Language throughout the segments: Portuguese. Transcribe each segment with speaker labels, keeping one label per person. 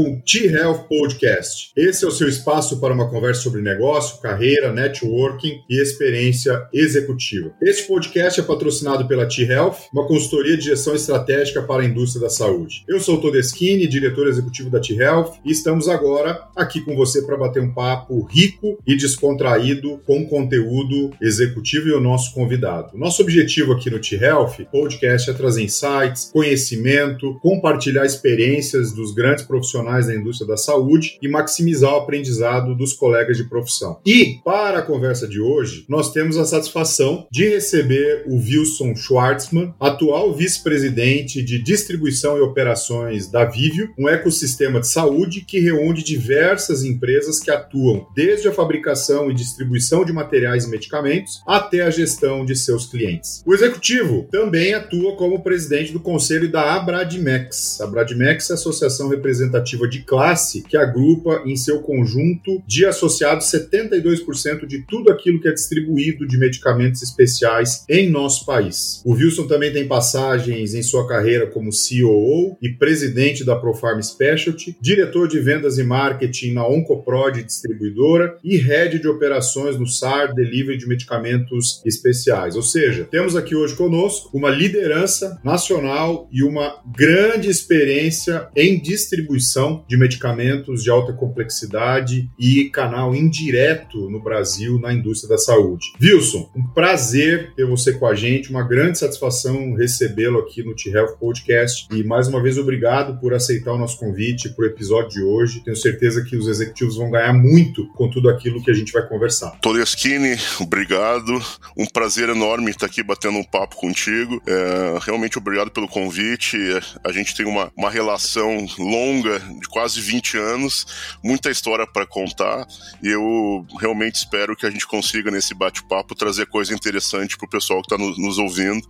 Speaker 1: com T-Health Podcast. Esse é o seu espaço para uma conversa sobre negócio, carreira, networking e experiência executiva. Este podcast é patrocinado pela T-Health, uma consultoria de gestão estratégica para a indústria da saúde. Eu sou o Todeschini, diretor executivo da T-Health, e estamos agora aqui com você para bater um papo rico e descontraído com conteúdo executivo e o nosso convidado. Nosso objetivo aqui no T-Health Podcast é trazer insights, conhecimento, compartilhar experiências dos grandes profissionais da indústria da saúde e maximizar o aprendizado dos colegas de profissão. E, para a conversa de hoje, nós temos a satisfação de receber o Wilson Schwartzman, atual vice-presidente de distribuição e operações da Vivio, um ecossistema de saúde que reúne diversas empresas que atuam desde a fabricação e distribuição de materiais e medicamentos até a gestão de seus clientes. O executivo também atua como presidente do conselho da Abradmex. A Abradmex é a associação representativa de classe que agrupa em seu conjunto de associados 72% de tudo aquilo que é distribuído de medicamentos especiais em nosso país. O Wilson também tem passagens em sua carreira como COO e presidente da Profarm Specialty, diretor de vendas e marketing na Oncoprod distribuidora e head de operações no SAR Delivery de medicamentos especiais. Ou seja, temos aqui hoje conosco uma liderança nacional e uma grande experiência em distribuição de medicamentos de alta complexidade e canal indireto no Brasil na indústria da saúde. Wilson, um prazer ter você com a gente, uma grande satisfação recebê-lo aqui no T-Health Podcast e mais uma vez obrigado por aceitar o nosso convite para o episódio de hoje. Tenho certeza que os executivos vão ganhar muito com tudo aquilo que a gente vai conversar.
Speaker 2: Todeschini, obrigado. Um prazer enorme estar aqui batendo um papo contigo. É, realmente obrigado pelo convite. A gente tem uma, uma relação longa de quase 20 anos, muita história para contar e eu realmente espero que a gente consiga nesse bate-papo trazer coisa interessante para o pessoal que está nos, ouvindo,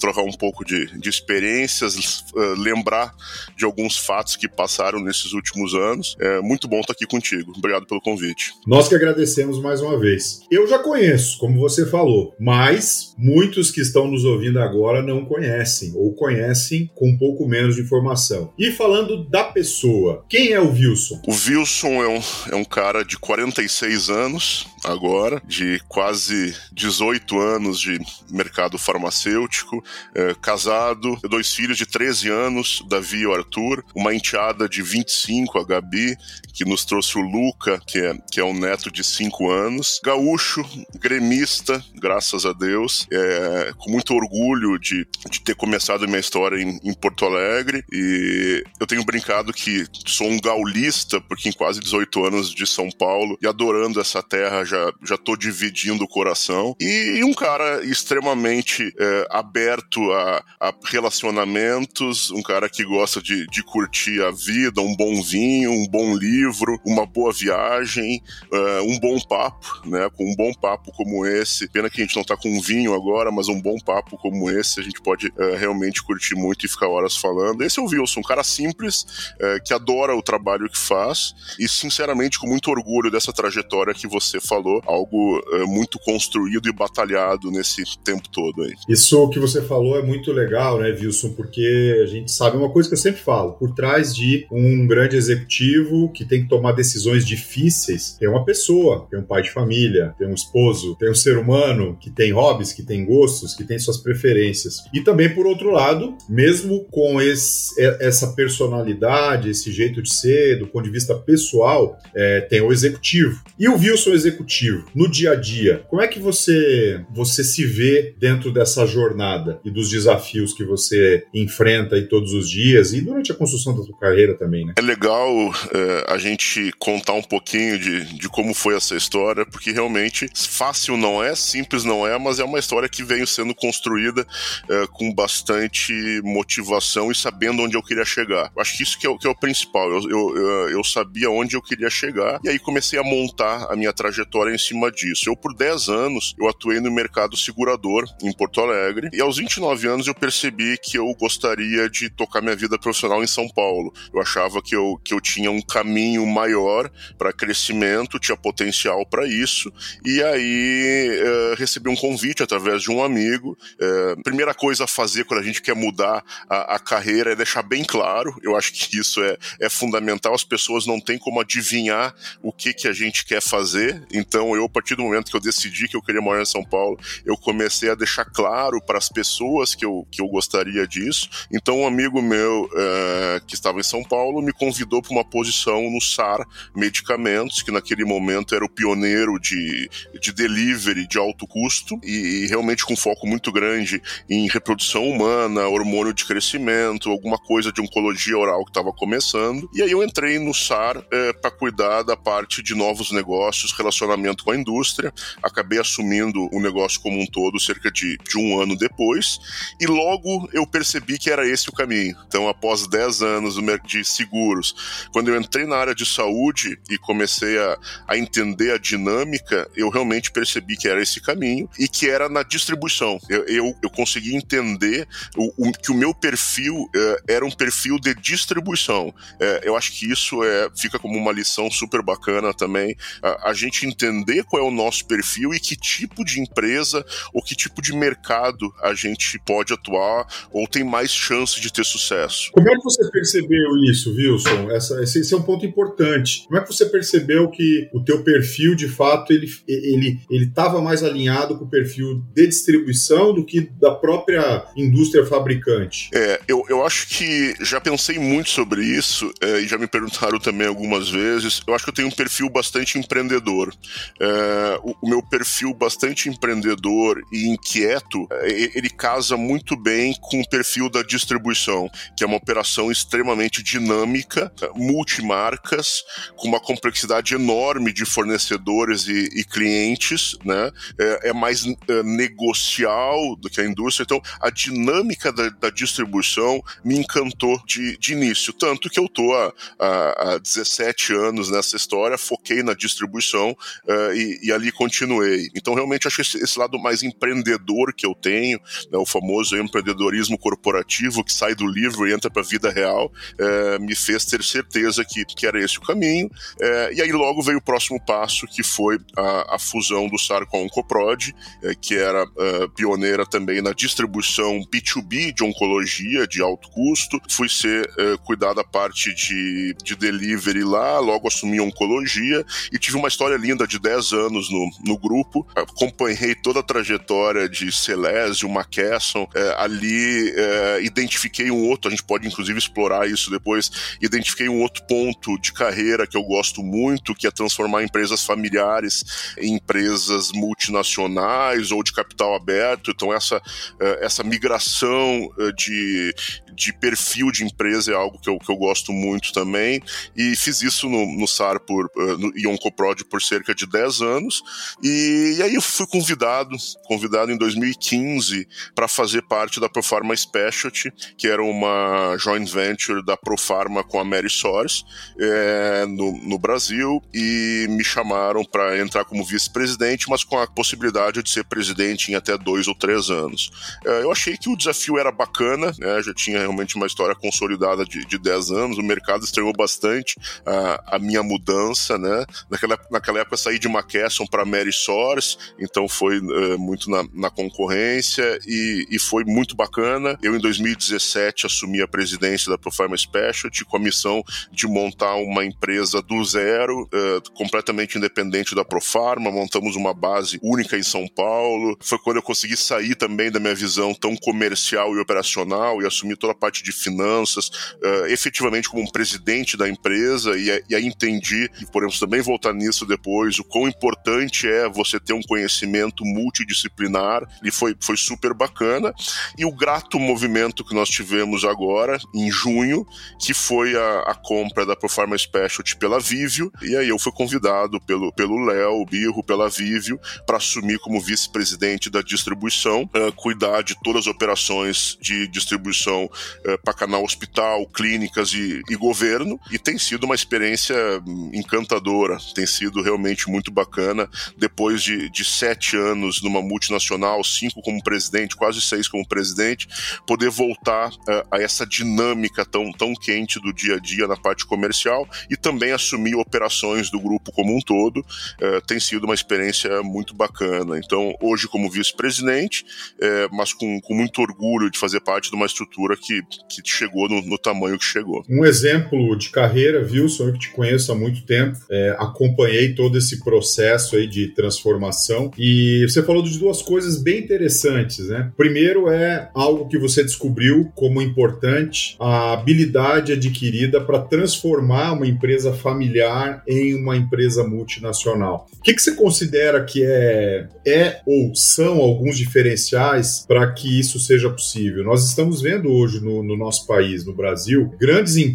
Speaker 2: trocar um pouco de, de experiências, uh, lembrar de alguns fatos que passaram nesses últimos anos. É muito bom estar aqui contigo. Obrigado pelo convite.
Speaker 1: Nós que agradecemos mais uma vez. Eu já conheço, como você falou, mas muitos que estão nos ouvindo agora não conhecem ou conhecem com um pouco menos de informação. E falando da pessoa, quem é o Wilson?
Speaker 2: O Wilson é um, é um cara de 46 anos, agora, de quase 18 anos de mercado farmacêutico, é, casado, dois filhos de 13 anos, Davi e o Arthur, uma enteada de 25, a Gabi, que nos trouxe o Luca, que é, que é um neto de 5 anos, gaúcho, gremista, graças a Deus, é, com muito orgulho de, de ter começado minha história em, em Porto Alegre, e eu tenho brincado que sou um gaulista, porque em quase 18 anos de São Paulo, e adorando essa terra já já, tô dividindo o coração. E, e um cara extremamente é, aberto a, a, relacionamentos, um cara que gosta de, de curtir a vida, um bom vinho, um bom livro, uma boa viagem, é, um bom papo, né? Com um bom papo como esse. Pena que a gente não tá com vinho agora, mas um bom papo como esse a gente pode é, realmente curtir muito e ficar horas falando. Esse é o Wilson, um cara simples, é, que adora o trabalho que faz e, sinceramente, com muito orgulho dessa trajetória que você falou falou, algo é, muito construído e batalhado nesse tempo todo aí.
Speaker 1: Isso que você falou é muito legal, né, Wilson? Porque a gente sabe uma coisa que eu sempre falo: por trás de um grande executivo que tem que tomar decisões difíceis, tem uma pessoa, tem um pai de família, tem um esposo, tem um ser humano que tem hobbies, que tem gostos, que tem suas preferências. E também, por outro lado, mesmo com esse, essa personalidade, esse jeito de ser, do ponto de vista pessoal, é, tem o executivo. E o Wilson executivo no dia a dia, como é que você você se vê dentro dessa jornada e dos desafios que você enfrenta aí todos os dias e durante a construção da sua carreira também, né?
Speaker 2: É legal é, a gente contar um pouquinho de, de como foi essa história, porque realmente fácil não é, simples não é, mas é uma história que veio sendo construída é, com bastante motivação e sabendo onde eu queria chegar. Acho que isso que é, que é o principal. Eu, eu, eu sabia onde eu queria chegar e aí comecei a montar a minha trajetória em cima disso. Eu, por 10 anos, eu atuei no mercado segurador em Porto Alegre e aos 29 anos eu percebi que eu gostaria de tocar minha vida profissional em São Paulo. Eu achava que eu, que eu tinha um caminho maior para crescimento, tinha potencial para isso e aí é, recebi um convite através de um amigo. É, primeira coisa a fazer quando a gente quer mudar a, a carreira é deixar bem claro. Eu acho que isso é, é fundamental. As pessoas não têm como adivinhar o que, que a gente quer fazer. Então, eu, a partir do momento que eu decidi que eu queria morar em São Paulo, eu comecei a deixar claro para as pessoas que eu, que eu gostaria disso. Então, um amigo meu é, que estava em São Paulo me convidou para uma posição no SAR Medicamentos, que naquele momento era o pioneiro de, de delivery de alto custo e, e realmente com foco muito grande em reprodução humana, hormônio de crescimento, alguma coisa de oncologia oral que estava começando. E aí eu entrei no SAR é, para cuidar da parte de novos negócios, relacionamento com a indústria. Acabei assumindo o negócio como um todo cerca de, de um ano depois. E logo eu percebi que era esse o caminho. Então, após 10 anos de seguros, quando eu entrei na área de saúde e comecei a, a entender a dinâmica, eu realmente percebi que era esse caminho e que era na distribuição. Eu, eu, eu consegui entender o, o, que o meu perfil é, era um perfil de distribuição. É, eu acho que isso é, fica como uma lição super bacana também, a, a gente entender qual é o nosso perfil e que tipo de empresa ou que tipo de mercado a gente pode atuar ou tem mais chance de ter sucesso.
Speaker 1: Como é que você percebeu isso, Wilson? Essa, esse, é um ponto importante. Como é que você percebeu que o teu perfil, de fato, ele ele ele estava mais alinhado com o perfil de distribuição do que da própria indústria fabricante?
Speaker 2: É, eu, eu acho que já pensei muito sobre isso é, e já me perguntaram também algumas vezes. Eu acho que eu tenho um perfil bastante empreendedor. É, o, o, meu perfil bastante empreendedor e inquieto, é, ele casa muito bem com o perfil da distribuição, que é uma operação extremamente dinâmica, multimarcas, com uma complexidade enorme de fornecedores e, e clientes, né? É, é mais é, negocial do que a indústria. Então, a dinâmica da, da distribuição me encantou de, de, início. Tanto que eu tô há, há, há 17 anos nessa história, foquei na distribuição uh, e, e, ali continuei. Então, realmente, acho esse, esse lado mais empreendedor que eu tenho, né, o famoso empreendedorismo corporativo que sai do livro e entra para a vida real, uh, me fez ter certeza que, que era esse o caminho. Uh, e aí, logo veio o próximo passo, que foi a, a fusão do SAR com a Oncoprod, que era pioneira também na distribuição B2B de oncologia de alto custo. Fui ser cuidar da parte de, de delivery lá, logo assumi oncologia e tive uma história linda de 10 anos no, no grupo. Acompanhei toda a trajetória de Celésio, McKesson. É, ali é, identifiquei um outro, a gente pode inclusive explorar isso depois. Identifiquei um outro ponto de carreira que eu gosto muito, que é transformar empresas familiares em empresas multinacionais ou de capital aberto. Então, essa, é, essa migração é, de, de perfil de empresa é algo que eu, que eu gosto muito também. E fiz isso no, no SAR por, uh, no Ioncoprod por cerca de 10 anos. E, e, aí eu fui convidado, convidado em 2015 para fazer parte da Profarma Specialty, que era uma joint venture da Profarma com a Mary Soares é, no, no Brasil. E me chamaram para entrar como vice-presidente, mas com a possibilidade de ser presidente em até dois ou três anos. É, eu achei que o desafio era bacana, né, já tinha realmente uma história consolidada de, de 10 anos, o mercado estranhou bastante a, a minha mudança, né? Naquela, naquela época saí de McKesson para Mary Source, então foi uh, muito na, na concorrência e, e, foi muito bacana. Eu, em 2017, assumi a presidência da Profarma Specialty com a missão de montar uma empresa do zero, uh, completamente independente da Profarma, montamos uma base única em São Paulo. Foi quando eu consegui sair também da minha visão tão comercial e operacional e assumir toda parte de finanças, uh, efetivamente como um presidente da empresa, e, e aí entendi, e podemos também voltar nisso depois, o quão importante é você ter um conhecimento multidisciplinar, e foi, foi super bacana. E o grato movimento que nós tivemos agora, em junho, que foi a, a compra da Profarma Specialty pela Vivio, e aí eu fui convidado pelo pelo Léo Birro, pela Vivio, para assumir como vice-presidente da distribuição, uh, cuidar de todas as operações de distribuição é, para canal hospital, clínicas e, e, governo, e tem sido uma experiência hum, encantadora, tem sido realmente muito bacana. Depois de, de sete anos numa multinacional, cinco como presidente, quase seis como presidente, poder voltar uh, a essa dinâmica tão, tão quente do dia a dia na parte comercial e também assumir operações do grupo como um todo, uh, tem sido uma experiência muito bacana. Então, hoje, como vice-presidente, uh, mas com, com muito orgulho de fazer parte de uma estrutura que, que chegou no, no tamanho que chegou.
Speaker 1: Um exemplo de carreira, Wilson, eu que te conheço há muito tempo, é, acompanhei todo esse processo aí de transformação e você falou de duas coisas bem interessantes, né? Primeiro é algo que você descobriu como importante, a habilidade adquirida para transformar uma empresa familiar em uma empresa multinacional. O que, que você considera que é, é ou são alguns diferenciais para que isso seja possível? Nós estamos vendo hoje no, no nosso país, no Brasil, grandes empresas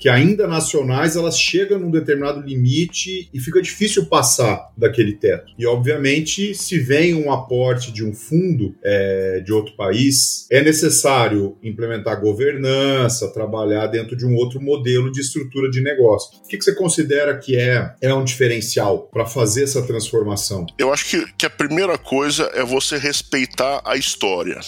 Speaker 1: que ainda nacionais elas chegam num determinado limite e fica difícil passar daquele teto. E obviamente, se vem um aporte de um fundo é, de outro país, é necessário implementar governança, trabalhar dentro de um outro modelo de estrutura de negócio. O que, que você considera que é, é um diferencial para fazer essa transformação?
Speaker 2: Eu acho que, que a primeira coisa é você respeitar a história.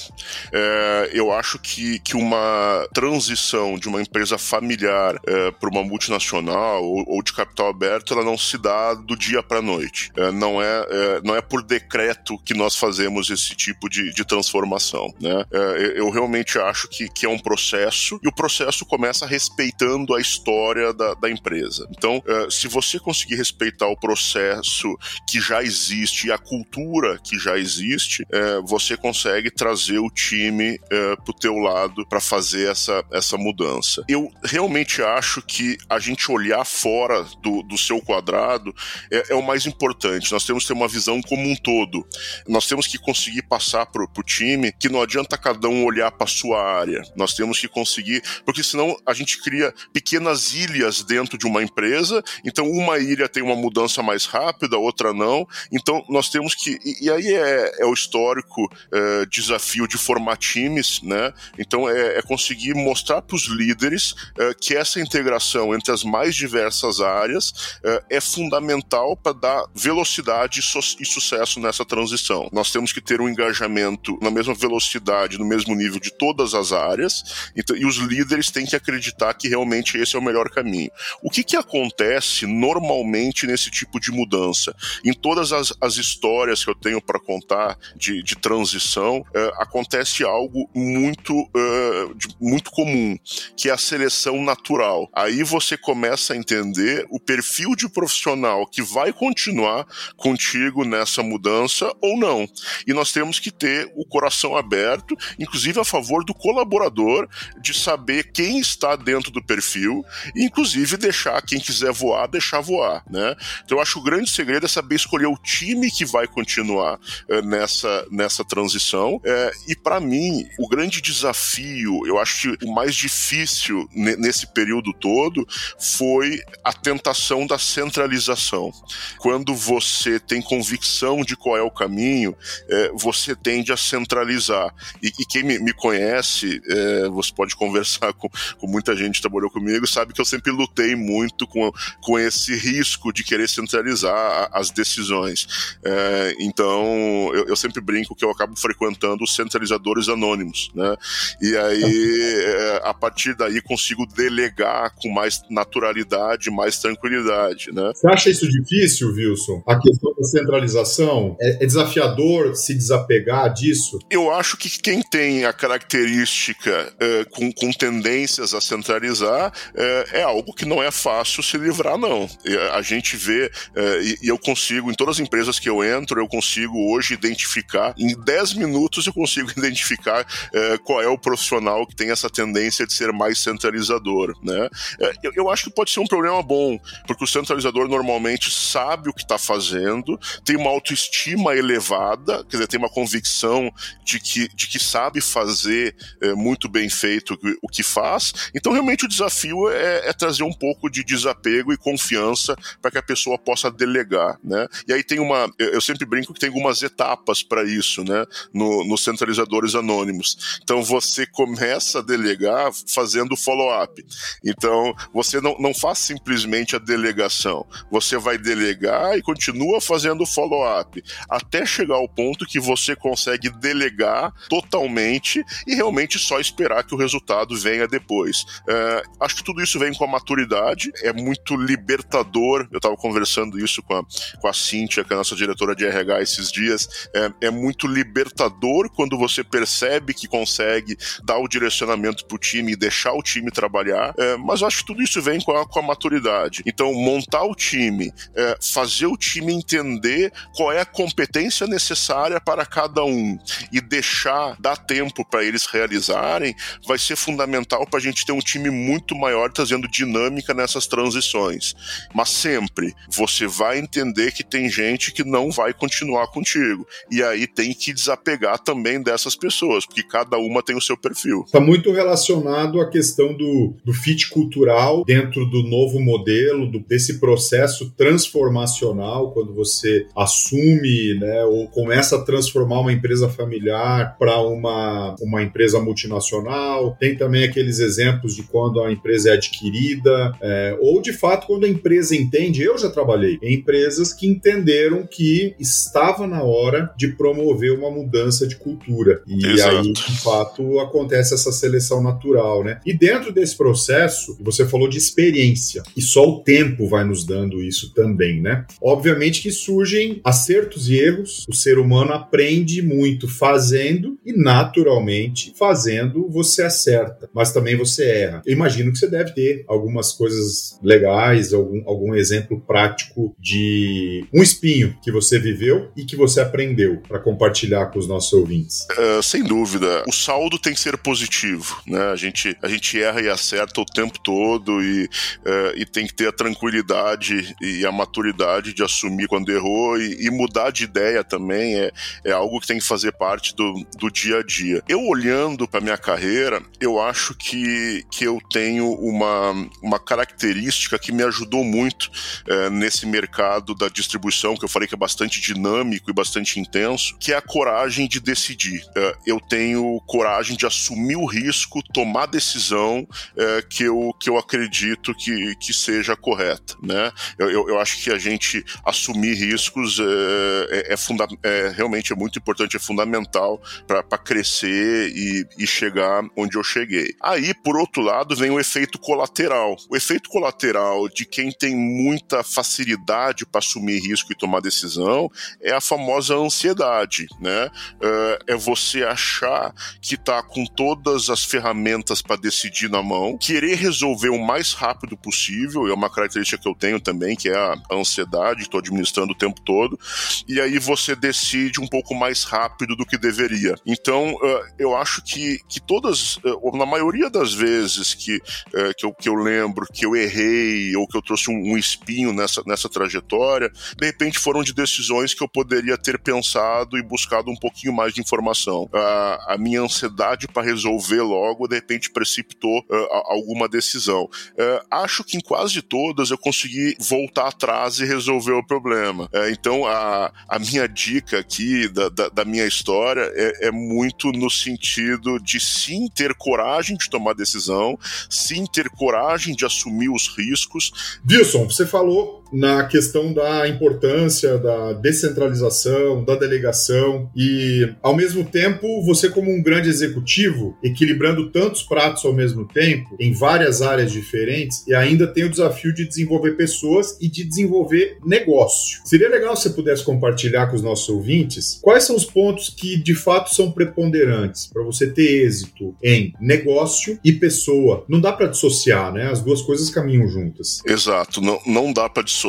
Speaker 2: É, eu acho que, que uma transição de uma empresa familiar é, para uma multinacional ou, ou, de capital aberto, ela não se dá do dia para a noite. É, não, é, é, não é por decreto que nós fazemos esse tipo de, de transformação. Né? É, eu realmente acho que, que é um processo e o processo começa respeitando a história da, da empresa. Então, é, se você conseguir respeitar o processo que já existe e a cultura que já existe, é, você consegue trazer o time para o teu lado para fazer essa, essa mudança. Eu realmente acho que a gente olhar fora do, do seu quadrado é, é, o mais importante. Nós temos que ter uma visão como um todo. Nós temos que conseguir passar para o time que não adianta cada um olhar para sua área. Nós temos que conseguir, porque senão a gente cria pequenas ilhas dentro de uma empresa. Então, uma ilha tem uma mudança mais rápida, outra não. Então, nós temos que. E, e aí é, é, o histórico é, desafio de formar times, né? Então, é, é conseguir mostrar para os líderes é, que essa integração entre as mais diversas áreas é, é fundamental para dar velocidade e, sucesso nessa transição. Nós temos que ter um engajamento na mesma velocidade, no mesmo nível de todas as áreas, então, e os líderes têm que acreditar que realmente esse é o melhor caminho. O que, que acontece normalmente nesse tipo de mudança? Em todas as, as histórias que eu tenho para contar de, de transição, é, acontece algo muito, de, muito comum, que é a seleção natural. Aí você começa a entender o perfil de profissional que vai continuar contigo nessa mudança ou não. E nós temos que ter o coração aberto, inclusive a favor do colaborador, de saber quem está dentro do perfil, e inclusive deixar quem quiser voar, deixar voar, né? Então eu acho que o grande segredo é saber escolher o time que vai continuar é, nessa, nessa transição. É, e para mim, o grande desafio, eu acho que o mais difícil nesse período todo foi a tentação da centralização. Quando você tem convicção de qual é o caminho, é, você tende a centralizar. E, e quem me, me conhece, é, você pode conversar com, com muita gente que trabalhou comigo, sabe que eu sempre lutei muito com, com esse risco de querer centralizar as decisões. É, então, eu, eu, sempre brinco que eu acabo frequentando os centralizadores anônimos, né? E aí, é, a partir daí, consigo delegar com mais naturalidade, mais tranquilidade, né?
Speaker 1: Você acha isso difícil, Wilson? A questão da centralização? É, é desafiador se desapegar disso?
Speaker 2: Eu acho que quem tem a característica é, com, com, tendências a centralizar é, é, algo que não é fácil se livrar, não. A gente vê, é, e, e eu consigo, em todas as empresas que eu entro, eu consigo hoje identificar, em 10 minutos eu consigo identificar é, qual é o profissional que tem essa tendência de ser mais centralizador, né? É, eu, eu, acho que pode ser um problema bom, porque o centralizador normalmente sabe o que está fazendo, tem uma autoestima elevada, quer dizer, tem uma convicção de que, de que sabe fazer é, muito bem feito o que faz. Então, realmente, o desafio é, é trazer um pouco de desapego e confiança para que a pessoa possa delegar. Né? E aí tem uma. Eu sempre brinco que tem algumas etapas para isso, né? No, nos centralizadores anônimos. Então, você começa a delegar fazendo follow-up. Então, você não, não faz simplesmente a delegação, você vai delegar e continua fazendo follow-up, até chegar ao ponto que você consegue delegar totalmente e realmente só esperar que o resultado venha depois. É, acho que tudo isso vem com a maturidade, é muito libertador. Eu estava conversando isso com a, com a Cíntia, que é a nossa diretora de RH, esses dias. É, é muito libertador quando você percebe que consegue dar o direcionamento para o time e deixar o time trabalhar, é, mas eu acho que tudo isso vem com a, com a maturidade. Então, montar o time, é, fazer o time entender qual é a competência necessária para cada um e deixar, dar tempo para eles realizarem, vai ser fundamental para a gente ter um time muito maior trazendo dinâmica nessas transições. Mas sempre você vai entender que tem gente que não vai continuar contigo. E aí tem que desapegar também dessas pessoas, porque cada uma tem o seu perfil.
Speaker 1: Está muito relacionado à questão do, do fit cultural dentro do novo modelo, do, desse processo transformacional, quando você assume né, ou começa a transformar uma empresa familiar para uma, uma empresa multinacional. Tem também aqueles exemplos de quando a empresa é adquirida, é, ou de fato quando a empresa entende. Eu já trabalhei em empresas que entenderam que estava na hora de promover uma mudança de cultura. E Exato. aí, de fato, acontece essa seleção natural, né? E dentro desse processo, você falou de experiência, e só o tempo vai nos dando isso também, né? Obviamente que surgem acertos e erros, o ser humano aprende muito fazendo e naturalmente fazendo você acerta, mas também você erra. Eu imagino que você deve ter algumas coisas legais, algum, algum exemplo prático de um espinho que você viveu e que você aprendeu para compartilhar com os nossos ouvintes.
Speaker 2: Uh, sem dúvida, o saldo tem que ser positivo, né? A gente, a gente erra e acerta o tempo todo e, uh, e tem que ter a tranquilidade e a maturidade de assumir quando errou e, e mudar de ideia também é, é algo que tem que fazer parte do, do dia a dia. Eu olhando para minha carreira, eu acho que, que eu tenho uma, uma característica que me ajudou muito uh, nesse mercado da distribuição, que eu falei que é bastante dinâmico e bastante intenso, que é a coragem de decidir. eu tenho coragem de assumir o risco, tomar decisão que, eu, que eu acredito que, que seja correta. Né? Eu, eu, eu acho que a gente assumir riscos é, é, é, funda é realmente é muito importante, é fundamental para crescer e, e chegar onde eu cheguei. Aí, por outro lado, vem o efeito colateral. O efeito colateral de quem tem muita facilidade para assumir risco e tomar decisão é a famosa ansiedade, né? É, é você achar que está com todas as ferramentas para decidir na mão, querer resolver o mais rápido possível, é uma característica que eu tenho também, que é a ansiedade, estou administrando o tempo todo, e aí você decide um pouco mais rápido do que deveria. Então, uh, eu acho que, que todas, uh, na maioria das vezes que, uh, que, eu, que eu lembro que eu errei ou que eu trouxe um, um espinho nessa, nessa trajetória, de repente foram de decisões que eu poderia ter pensado e buscado um pouquinho mais de informação. a minha ansiedade para resolver logo, de repente precipitou alguma decisão. acho que em quase todas eu consegui voltar atrás e resolver o problema. então, a, a minha dica aqui da, da, da minha história é, é, muito no sentido de sim ter coragem de tomar decisão, sim ter coragem de assumir os riscos.
Speaker 1: Wilson, você falou na questão da importância da descentralização, da delegação e, ao mesmo tempo, você como um grande executivo, equilibrando tantos pratos ao mesmo tempo, em várias áreas diferentes, e ainda tem o desafio de desenvolver pessoas e de desenvolver negócio. Seria legal se você pudesse compartilhar com os nossos ouvintes quais são os pontos que de fato são preponderantes para você ter êxito em negócio e pessoa. Não dá para dissociar, né? As duas coisas caminham juntas.
Speaker 2: Exato, não, não dá para dissociar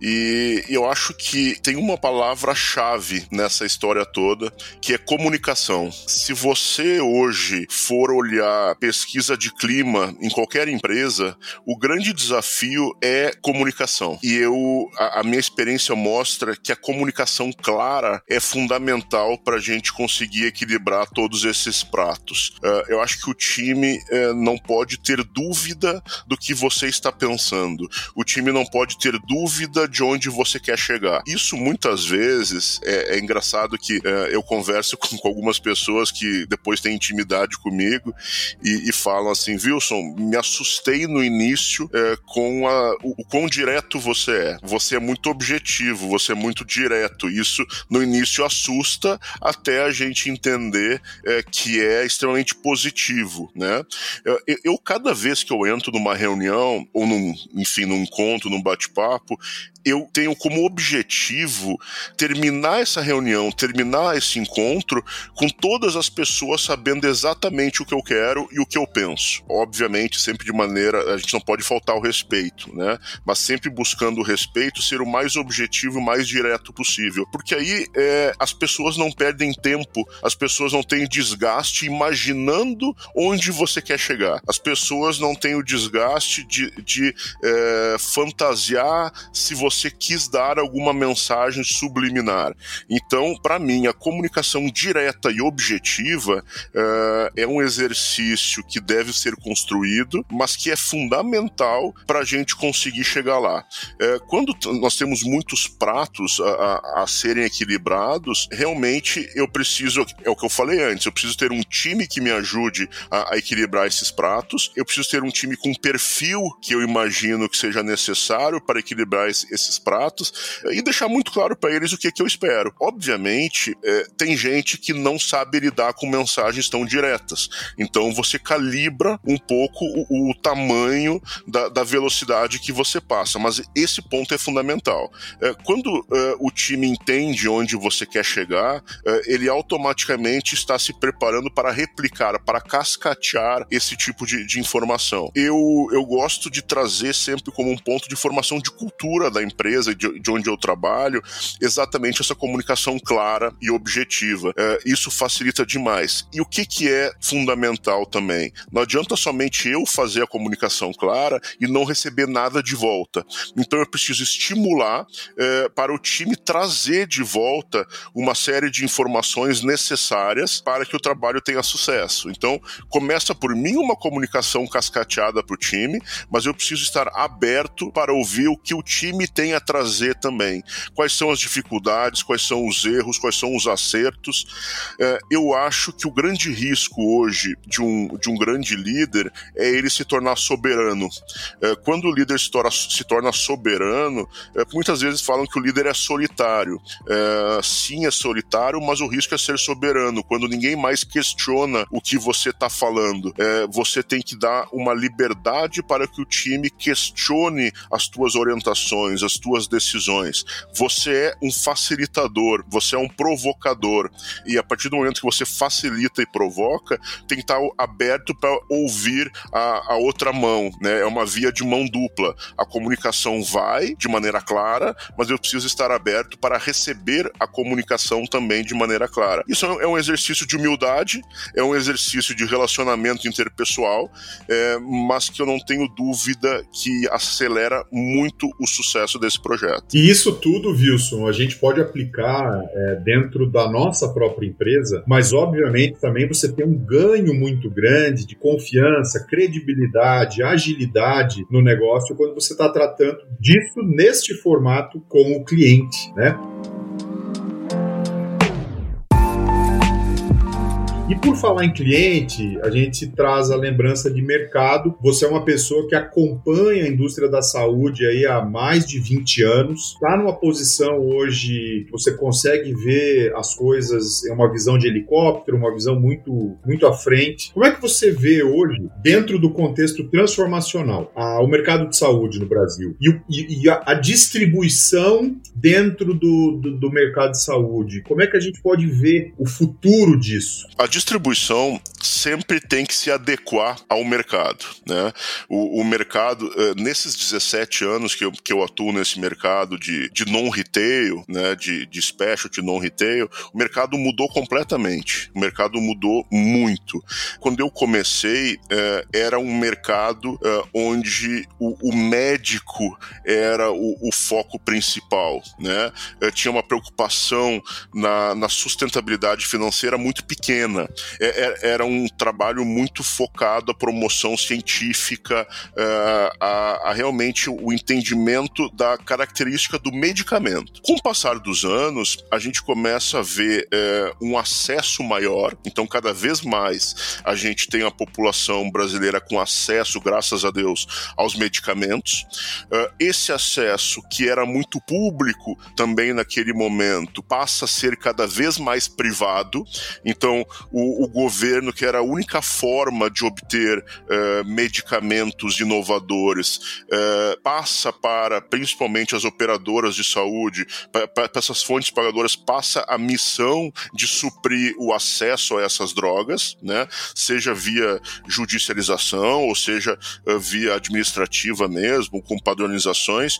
Speaker 2: e eu acho que tem uma palavra-chave nessa história toda que é comunicação. Se você hoje for olhar pesquisa de clima em qualquer empresa, o grande desafio é comunicação. E eu, a, a minha experiência mostra que a comunicação clara é fundamental para a gente conseguir equilibrar todos esses pratos. Uh, eu acho que o time uh, não pode ter dúvida do que você está pensando. O time não pode ter dúvida de onde você quer chegar. Isso muitas vezes é, é engraçado que uh, eu converso com, com, algumas pessoas que depois têm intimidade comigo e, e falam assim, Wilson, me assustei no início com a, o, o quão direto você é. Você é muito objetivo, você é muito direto. Isso no início assusta até a gente entender é, que é extremamente positivo, né? Eu, eu, cada vez que eu entro numa reunião ou num, enfim, num encontro, num bate-papo, eu tenho como objetivo terminar essa reunião, terminar esse encontro com todas as pessoas sabendo exatamente o que eu quero e o que eu penso. Obviamente, sempre de maneira, a gente não pode faltar o respeito, né? Mas sempre buscando o respeito, ser o mais objetivo, o mais direto possível. Porque aí é, as pessoas não perdem tempo, as pessoas não têm desgaste imaginando onde você quer chegar. As pessoas não têm o desgaste de, de é, fantasiar se você quis dar alguma mensagem subliminar. Então, para mim, a comunicação direta e objetiva é, é um exercício que deve ser construído, mas que é fundamental para a gente conseguir chegar lá. É, quando nós temos muitos pratos a, a, a serem equilibrados, realmente eu preciso, é o que eu falei antes, eu preciso ter um time que me ajude a, a equilibrar esses pratos, eu preciso ter um time com perfil que eu imagino que seja necessário para equilibrar esse, esses pratos e deixar muito claro para eles o que, que eu espero. Obviamente, é, tem gente que não sabe lidar com mensagens tão diretas, então você calibra um pouco o, o tamanho da, da, velocidade que você passa, mas esse ponto é fundamental. É, quando é, o time entende onde você quer chegar, é, ele automaticamente está se preparando para replicar, para cascatear esse tipo de, de informação. Eu, eu gosto de trazer sempre como um ponto de formação de cultura da empresa, de, de onde eu trabalho, exatamente essa comunicação clara e objetiva. É, isso facilita demais. E o que, que é fundamental também? Não adianta somente eu fazer a comunicação clara e não receber nada de volta. Então eu preciso estimular é, para o time trazer de volta uma série de informações necessárias para que o trabalho tenha sucesso. Então começa por mim uma comunicação cascateada para o time, mas eu preciso estar aberto para ouvir o que o time tem a trazer também. Quais são as dificuldades, quais são os erros, quais são os acertos. É, eu acho que o grande risco hoje de um, de um grande líder é ele se tornar soberano. É, quando o líder se torna, se torna soberano, é, muitas vezes falam que o líder é solitário. Sim, é solitário, mas o risco é ser soberano. Quando ninguém mais questiona o que você está falando, você tem que dar uma liberdade para que o time questione as tuas orientações, as tuas decisões. Você é um facilitador, você é um provocador. E a partir do momento que você facilita e provoca, tem que estar aberto para ouvir a, a outra mão, né? É uma via de mão dupla. A comunicação vai de maneira clara, mas eu preciso estar aberto para receber a comunicação também de maneira clara. Isso é um exercício de humildade, é um exercício de relacionamento interpessoal, é, mas que eu não tenho dúvida que acelera muito o sucesso desse projeto.
Speaker 1: E isso tudo, Wilson, a gente pode aplicar é, dentro da nossa própria empresa, mas obviamente também você tem um ganho muito grande de confiança, credibilidade, agilidade no negócio quando você está tratando disso neste formato com o cliente, né? E por falar em cliente, a gente traz a lembrança de mercado. Você é uma pessoa que acompanha a indústria da saúde aí há mais de 20 anos. Está numa posição hoje que você consegue ver as coisas em uma visão de helicóptero, uma visão muito, muito à frente. Como é que você vê hoje, dentro do contexto transformacional, a, o mercado de saúde no Brasil e, e, e a, a, distribuição dentro do, do, do mercado de saúde? Como é que a gente pode ver o futuro disso?
Speaker 2: A distribuição sempre tem que se adequar ao mercado. Né? O, o mercado, eh, nesses 17 anos que eu, que eu atuo nesse mercado de, de non-retail, né, de, de specialty non-retail, o mercado mudou completamente. O mercado mudou muito. Quando eu comecei, eh, era um mercado eh, onde o, o, médico era o, o foco principal. Né? tinha uma preocupação na, na sustentabilidade financeira muito pequena. É, é, era um trabalho muito focado à promoção científica, é, a, a, realmente o entendimento da característica do medicamento. Com o passar dos anos, a gente começa a ver é, um acesso maior, então cada vez mais a gente tem a população brasileira com acesso, graças a Deus, aos medicamentos. É, esse acesso, que era muito público também naquele momento, passa a ser cada vez mais privado, então o, o governo, que era a única forma de obter uh, medicamentos inovadores, uh, passa para principalmente as operadoras de saúde, para essas fontes pagadoras, passa a missão de suprir o acesso a essas drogas, né? seja via judicialização, ou seja uh, via administrativa mesmo, com padronizações,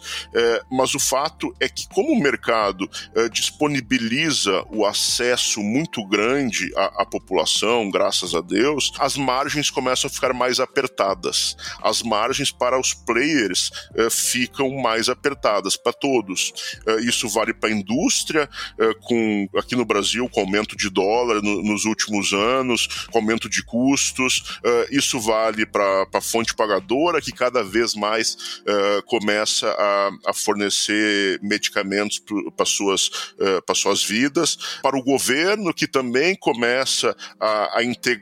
Speaker 2: mas o fato é que, como o mercado disponibiliza o acesso muito grande à, à população, graças a Deus, as margens começam a ficar mais apertadas. As margens para os players uh, ficam mais apertadas para todos. Uh, isso vale para a indústria, uh, com aqui no Brasil, com aumento de dólar no, nos últimos anos, com aumento de custos. isso vale para a fonte pagadora, que cada vez mais começa a, a, fornecer medicamentos para suas, para suas vidas. Para o governo, que também começa a, a integrar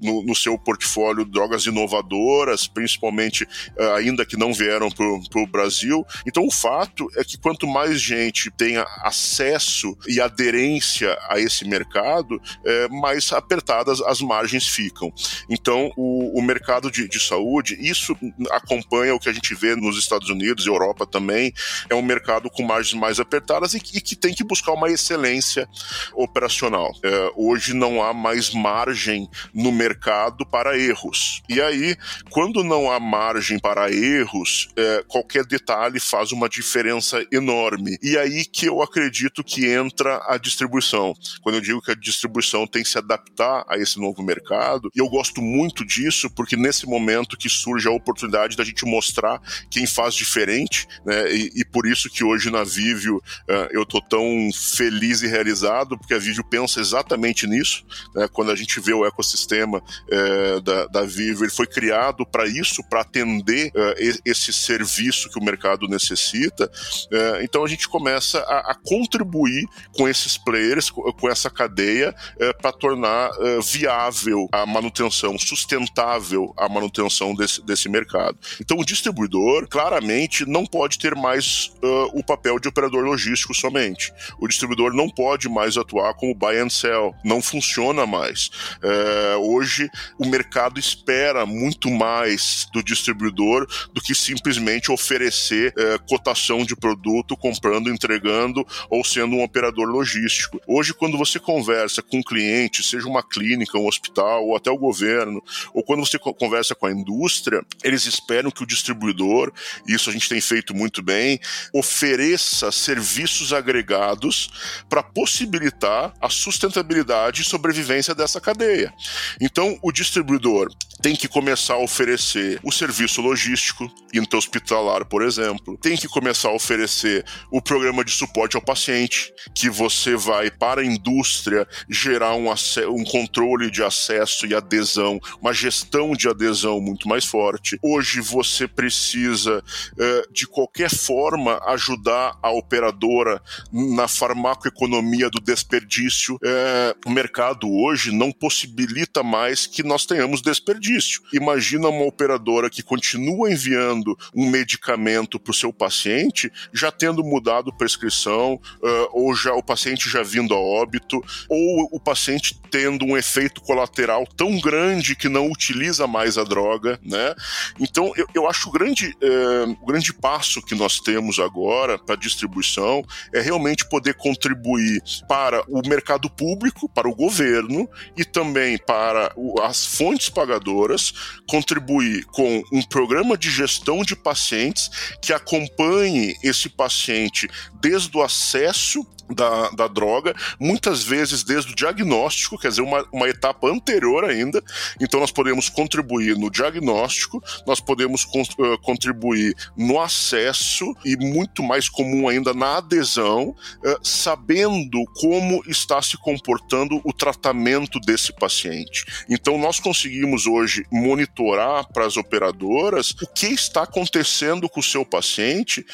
Speaker 2: no, no, seu portfólio drogas inovadoras, principalmente uh, ainda que não vieram para o Brasil. Então, o fato é que quanto mais gente tenha acesso e aderência a esse mercado, é, mais apertadas as margens ficam. Então, o, o mercado de, de saúde, isso acompanha o que a gente vê nos Estados Unidos e Europa também, é um mercado com margens mais apertadas e, e que tem que buscar uma excelência operacional. É, hoje não há mais margem no mercado para erros. E aí, quando não há margem para erros, é, qualquer detalhe faz uma diferença enorme. E aí que eu acredito que entra a distribuição. Quando eu digo que a distribuição tem que se adaptar a esse novo mercado, e eu gosto muito disso porque nesse momento que surge a oportunidade da gente mostrar quem faz diferente, né? E, e por isso que hoje na Vivio uh, eu tô tão feliz e realizado, porque a Vivio pensa exatamente nisso, né? Quando a gente vê o ecossistema é, da, da Vivo, ele foi criado para isso, para atender é, esse serviço que o mercado necessita. É, então a gente começa a, a, contribuir com esses players, com, com essa cadeia, é, para tornar é, viável a manutenção, sustentável a manutenção desse, desse mercado. Então o distribuidor claramente não pode ter mais uh, o papel de operador logístico somente. O distribuidor não pode mais atuar como buy and sell, não funciona mais. É, hoje o mercado espera muito mais do distribuidor do que simplesmente oferecer é, cotação de produto, comprando, entregando ou sendo um operador logístico. Hoje, quando você conversa com um cliente, seja uma clínica, um hospital ou até o governo, ou quando você conversa com a indústria, eles esperam que o distribuidor, isso a gente tem feito muito bem, ofereça serviços agregados para possibilitar a sustentabilidade e sobrevivência dessa cadeia. Então, o distribuidor tem que começar a oferecer o serviço logístico, intra-hospitalar, por exemplo, tem que começar a oferecer o programa de suporte ao paciente, que você vai, para a indústria, gerar um, um controle de acesso e adesão, uma gestão de adesão muito mais forte. Hoje você precisa, eh, de qualquer forma, ajudar a operadora na farmacoeconomia do desperdício. Eh, o mercado hoje não possibilita mais que nós tenhamos desperdício. Imagina uma operadora que continua enviando um medicamento para o seu paciente, já tendo mudado prescrição, uh, ou já o paciente já vindo a óbito, ou o paciente tendo um efeito colateral tão grande que não utiliza mais a droga, né? Então, eu, eu acho o grande, uh, o grande passo que nós temos agora para a distribuição é realmente poder contribuir para o mercado público, para o governo e também para as fontes pagadoras contribuir com um programa de gestão de pacientes que acompanhe esse paciente desde o acesso da, da droga, muitas vezes desde o diagnóstico, quer dizer, uma, uma etapa anterior ainda. Então, nós podemos contribuir no diagnóstico, nós podemos uh, contribuir no acesso e, muito mais comum ainda, na adesão, uh, sabendo como está se comportando o tratamento desse paciente. Então, nós conseguimos hoje monitorar para as operadoras o que está acontecendo com o seu paciente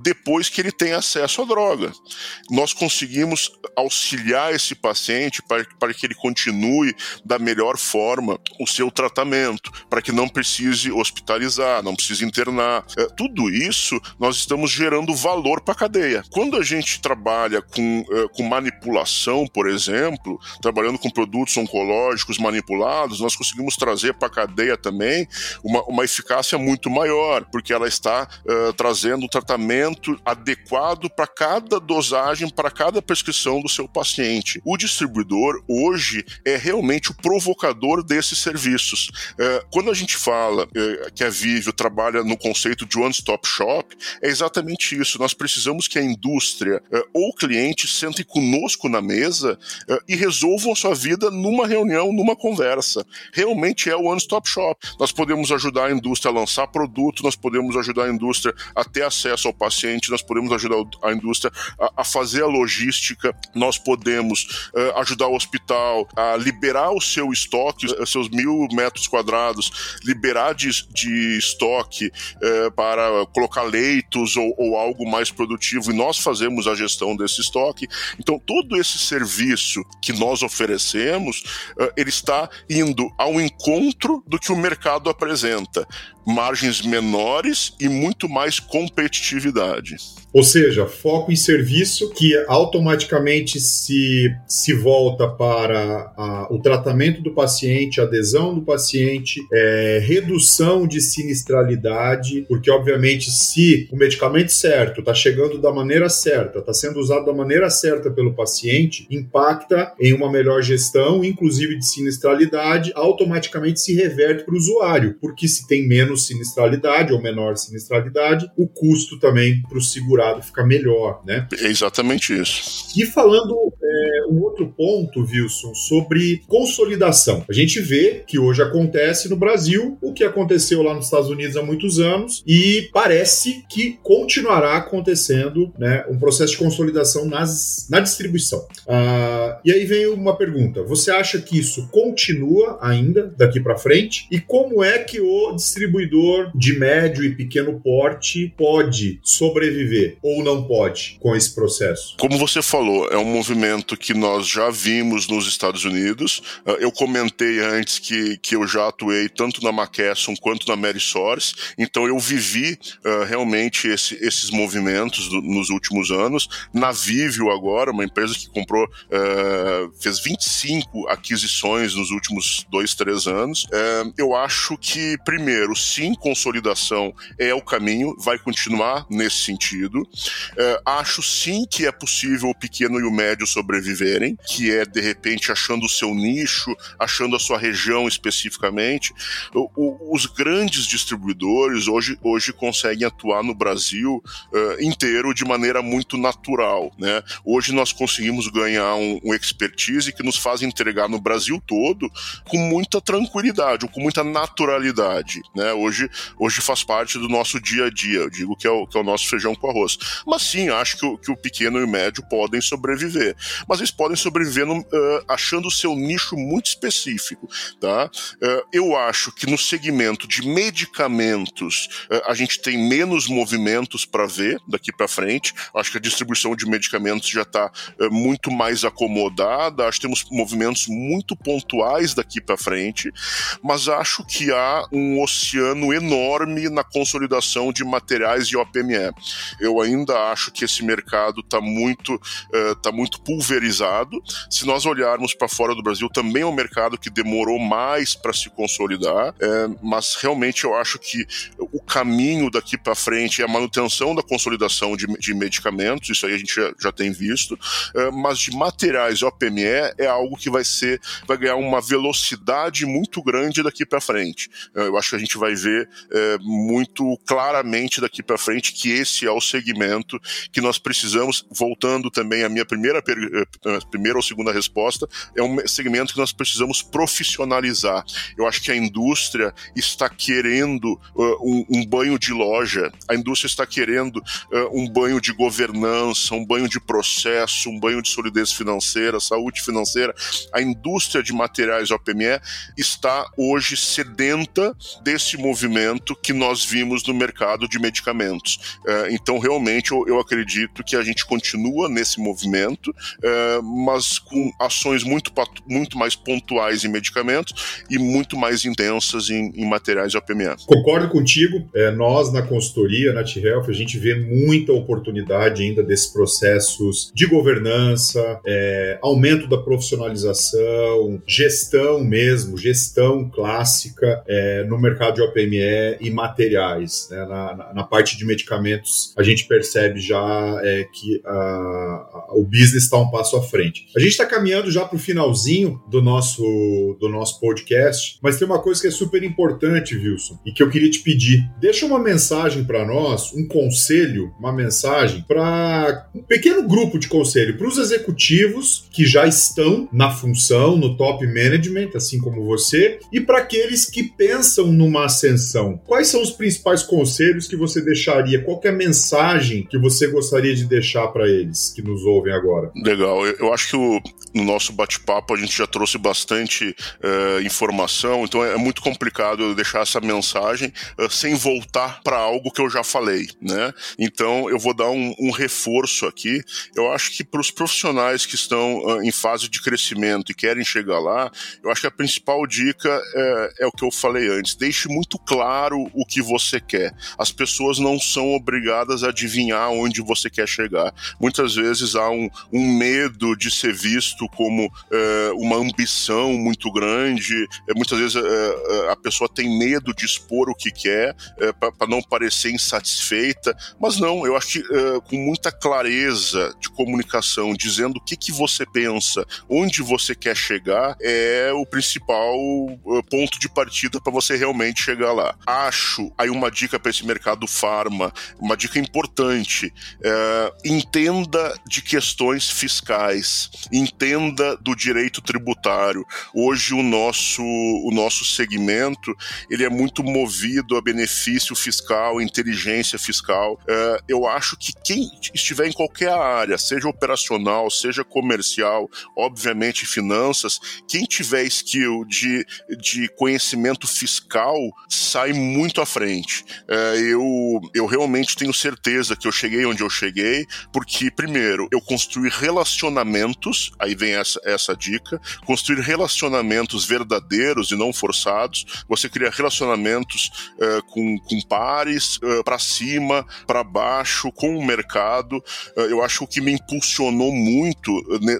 Speaker 2: depois que ele tem acesso à droga. Nós conseguimos auxiliar esse paciente para, para que ele continue da melhor forma o seu tratamento, para que não precise hospitalizar, não precise internar. É, tudo isso nós estamos gerando valor para a cadeia. Quando a gente trabalha com, é, com manipulação, por exemplo, trabalhando com produtos oncológicos manipulados, nós conseguimos trazer para a cadeia também uma, uma eficácia muito maior, porque ela está uh, trazendo um tratamento adequado para cada dosagem, para cada prescrição do seu paciente. O distribuidor hoje é realmente o provocador desses serviços. Uh, quando a gente fala uh, que a Vivio trabalha no conceito de one-stop shop, é exatamente isso. Nós precisamos que a indústria ou o cliente sentem conosco na mesa e resolvam sua vida numa reunião, numa conversa. Realmente é o one-stop shop. Nós podemos ajudar a indústria a lançar produto, nós podemos ajudar a indústria a ter acesso ao paciente, nós podemos ajudar a indústria a, a fazer a logística, nós podemos uh, ajudar o hospital a liberar o seu estoque, os seus mil metros quadrados, liberar de, de estoque uh, para colocar leitos ou, ou algo mais produtivo, e nós fazemos a gestão desse estoque. Então, todo esse serviço que nós oferecemos, uh, ele está indo ao encontro do que o mercado apresenta margens menores e muito mais competitividade.
Speaker 1: Ou seja, foco em serviço que automaticamente se, se volta para a, o tratamento do paciente, adesão do paciente, é, redução de sinistralidade, porque obviamente se o medicamento certo está chegando da maneira certa, está sendo usado da maneira certa pelo paciente, impacta em uma melhor gestão, inclusive de sinistralidade, automaticamente se reverte para o usuário, porque se tem menos sinistralidade ou menor sinistralidade, o custo também para o segurado fica melhor, né?
Speaker 2: É exatamente isso.
Speaker 1: E falando é, um outro ponto, Wilson, sobre consolidação. A gente vê que hoje acontece no Brasil o que aconteceu lá nos Estados Unidos há muitos anos e parece que continuará acontecendo né, um processo de consolidação nas, na distribuição. Ah, e aí vem uma pergunta: você acha que isso continua ainda daqui para frente? E como é que o distribuidor de médio e pequeno porte pode sobreviver ou não pode com esse processo?
Speaker 2: Como você falou, é um movimento que nós já vimos nos Estados Unidos. Ah, eu comentei antes que, que eu já atuei tanto na McKesson quanto na Merisource, então eu vivi uh, realmente esse, esses movimentos do, nos últimos anos. Na Vivio agora, uma empresa que comprou, uh, fez 25 aquisições nos últimos dois, três anos. Eu acho que, primeiro, sim, consolidação é o caminho, vai continuar nesse sentido. acho sim que é possível o pequeno e o médio sobreviverem, que é, de repente, achando o seu nicho, achando a sua região especificamente. O, o, os grandes distribuidores hoje, hoje conseguem atuar no Brasil uh, inteiro de maneira muito natural. Né? Hoje nós conseguimos ganhar um, um expertise que nos faz entregar no Brasil todo com muita tranquilidade, com muita naturalidade. Né? Hoje, hoje faz parte do nosso dia a dia. Eu digo que é o, que é o nosso feijão com arroz. Mas sim, acho que o, que o pequeno e o médio podem sobreviver. Mas eles podem sobreviver no, uh, achando o seu nicho muito específico. Tá? Uh, eu acho que no segmento de medicamentos uh, a gente tem menos movimentos para ver daqui para frente. Acho que a distribuição de medicamentos já está muito mais acomodada. Acho que temos movimentos muito pontuais daqui para frente. Mas acho que há um oceano enorme na consolidação de materiais de OPME. Eu ainda acho que esse mercado está muito, tá muito pulverizado. Se nós olharmos para fora do Brasil, também é um mercado que demorou mais para se consolidar, é, mas realmente eu acho que o caminho daqui para frente é a manutenção da consolidação de, de, medicamentos, isso aí a gente já, já tem visto, é, mas de materiais OPME é algo que vai ser, vai ganhar uma velocidade muito grande daqui para frente. É, eu acho que a gente vai ver é, muito claramente daqui para frente que esse é o segmento que nós precisamos, voltando também à minha primeira, é, primeira ou segunda resposta, é um segmento que nós precisamos profissionalizar. Eu acho que a indústria está querendo uh, um, um banho de loja, a indústria está querendo uh, um banho de governança, um banho de processo, um banho de solidez financeira, saúde financeira. A indústria de materiais OPME está hoje sedenta desse movimento que nós vimos no mercado de medicamentos. Uh, então, realmente, eu, eu, acredito que a gente continua nesse movimento, uh, mas com ações muito, muito mais pontuais em medicamentos e muito mais intensas em, em materiais OPME.
Speaker 1: Concordo contigo. É, nós, na consultoria, na T-Health, a gente vê muita oportunidade ainda desses processos de governança, é, aumento da profissionalização, gestão mesmo, gestão clássica é, no mercado de OPME e materiais. Né? Na, na, na, parte de medicamentos, a gente percebe já é, que a, a, o business está um passo à frente. A gente está caminhando já para o finalzinho do nosso, do nosso podcast, mas tem uma coisa que é super importante, Wilson, e que eu queria te pedir. Deixa uma mensagem para nós, um conselho, uma mensagem para um pequeno grupo de conselho, para os executivos que já estão na função, no top management, assim como você, e para aqueles que pensam numa ascensão. Quais são os principais conselhos que você deixaria? Qual é a mensagem que você gostaria de deixar para eles que nos ouvem agora?
Speaker 2: Legal, eu acho que o, no nosso bate-papo a gente já trouxe bastante uh, informação, então é muito complicado deixar essa mensagem uh, sem voltar para algo que eu já falei, né? Então eu vou dar um, um reforço aqui. Eu acho que para os profissionais que estão uh, em fase de crescimento e querem chegar lá, eu acho que a principal dica é, é o que eu falei antes: deixe muito claro o que você quer. As pessoas não são obrigadas a adivinhar onde você quer chegar. Muitas vezes há um, um de ser visto como uh, uma ambição muito grande. muitas vezes uh, a pessoa tem medo de expor o que quer para não parecer insatisfeita. Mas não, eu acho que com muita clareza de comunicação, dizendo o que, que você pensa, onde você quer chegar, é o principal ponto de partida para você realmente chegar lá. Acho aí uma dica para esse mercado farma, uma dica importante: é, entenda de questões fiscais, entenda do direito tributário. Hoje o nosso o nosso segmento ele é muito movido a benefício fiscal, inteligência fiscal. É, eu acho que quem estiver em qualquer área, seja operacional, seja comercial, obviamente finanças, quem tiver skill de, de conhecimento fiscal sai muito à frente. É, eu, eu realmente tenho certeza que eu cheguei onde eu cheguei, porque, primeiro, eu construí relacionamentos, aí vem essa, essa dica, construir relacionamentos verdadeiros e não forçados. Você cria relacionamentos é, com, com pares, é, para cima, para baixo, com o mercado. É, eu acho que o que me impulsionou muito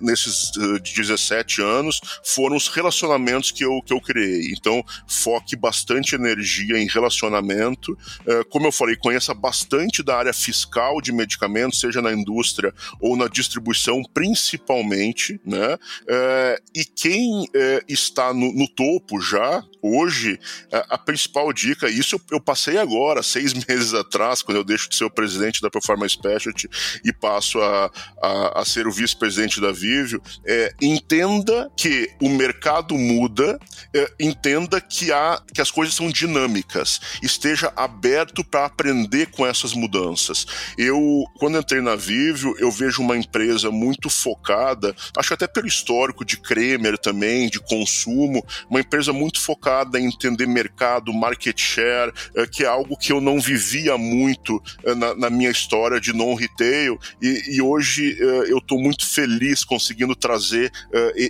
Speaker 2: nesses 17 anos foram os relacionamentos que eu, que eu criei. Então, foque bastante energia em relacionamento. Como eu falei, conheça bastante da área fiscal de medicamentos, seja na indústria ou na distribuição, principalmente, né? É, e quem é, está no, no, topo já, hoje, a principal dica, isso eu, eu, passei agora, seis meses atrás, quando eu deixo de ser o presidente da Performance Specialty e passo a, a, a ser o vice-presidente da Vivio, é, entenda que o mercado muda, é, entenda que, há, que as coisas são dinâmicas, esteja aberto para aprender com essas mudanças. Eu, quando entrei na Vivio, eu vejo uma empresa muito focada, acho até pelo histórico de Kremer também, de consumo, uma empresa muito focada em entender mercado, market share, é, que é algo que eu não vivia muito é, na, na minha história de non-retail, e, e, hoje é, eu estou muito feliz conseguindo trazer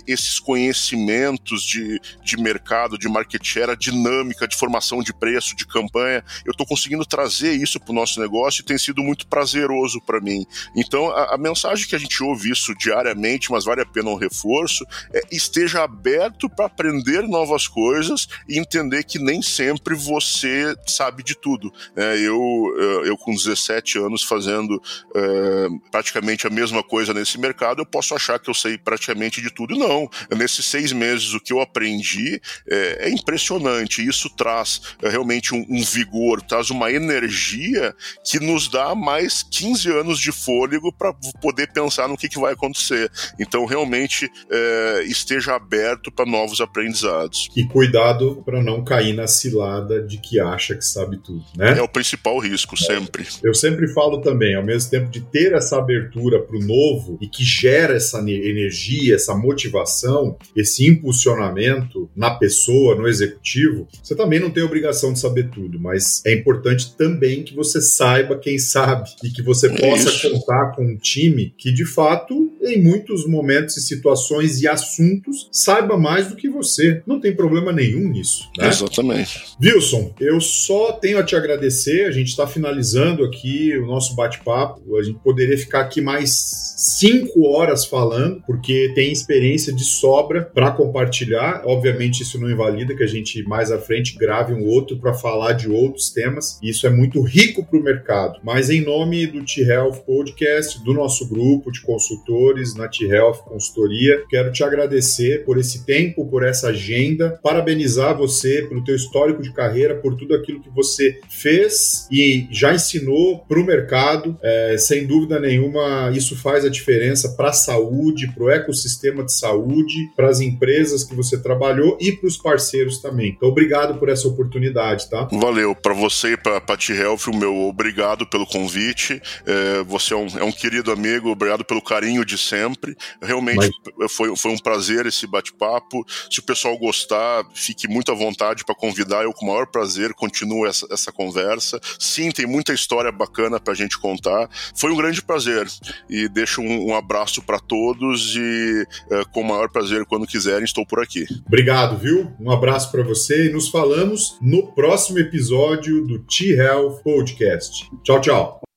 Speaker 2: esses conhecimentos de, de mercado, de market share, a dinâmica de formação de preço, de campanha. Eu estou conseguindo trazer isso para o nosso negócio e tem sido muito prazeroso para mim. Então, a, a, mensagem que a gente ouve isso diariamente, mas vale a pena um reforço, é esteja aberto para aprender novas coisas e entender que nem sempre você sabe de tudo. É, eu, eu, com 17 anos fazendo é, praticamente a mesma coisa nesse mercado, eu posso achar que eu sei praticamente de tudo. Não. Nesses seis meses, o que eu aprendi é, é impressionante. Isso traz é, realmente um, um, vigor, traz uma energia que nos dá mais 15 anos de fôlego para poder pensar no que, que vai acontecer. Então, realmente, é, esteja aberto para novos aprendizados.
Speaker 1: E cuidado para não cair na cilada de que acha que sabe tudo, né?
Speaker 2: É o principal risco, sempre.
Speaker 1: Eu sempre falo também, ao mesmo tempo de ter essa abertura para o novo e que gera essa energia, essa motivação, esse impulsionamento na pessoa, no executivo, você também não tem obrigação de saber tudo, mas é importante também que você saiba quem sabe e que você possa Isso. contar com um time que de fato, listening. Em muitos momentos e situações e assuntos, saiba mais do que você. Não tem problema nenhum nisso. Né?
Speaker 2: Exatamente.
Speaker 1: Wilson, eu só tenho a te agradecer. A gente está finalizando aqui o nosso bate-papo. A gente poderia ficar aqui mais cinco horas falando, porque tem experiência de sobra para compartilhar. Obviamente, isso não invalida que a gente mais à frente grave um outro para falar de outros temas. Isso é muito rico para o mercado. Mas em nome do T-Health Podcast, do nosso grupo de consultores na T-Health Consultoria, quero te agradecer por esse tempo, por essa agenda, parabenizar você pelo teu histórico de carreira, por tudo aquilo que você fez e já ensinou para o mercado. É, sem dúvida nenhuma, isso faz a diferença para a saúde, para o ecossistema de saúde, para as empresas que você trabalhou e para os parceiros também. Então, obrigado por essa oportunidade, tá?
Speaker 2: Valeu. Para você e para a Pati Health, o meu obrigado pelo convite. É, você é um, é um, querido amigo, obrigado pelo carinho de sempre. Realmente Mas... foi, foi um prazer esse bate-papo. Se o pessoal gostar, fique muito à vontade para convidar. Eu, com o maior prazer, continuo essa, essa conversa. Sim, tem muita história bacana para a gente contar. Foi um grande prazer e deixo um, um abraço para todos e é, com o maior prazer, quando quiserem, estou por aqui.
Speaker 1: Obrigado, viu? Um abraço para você e nos falamos no próximo episódio do T-Health Podcast. Tchau, tchau.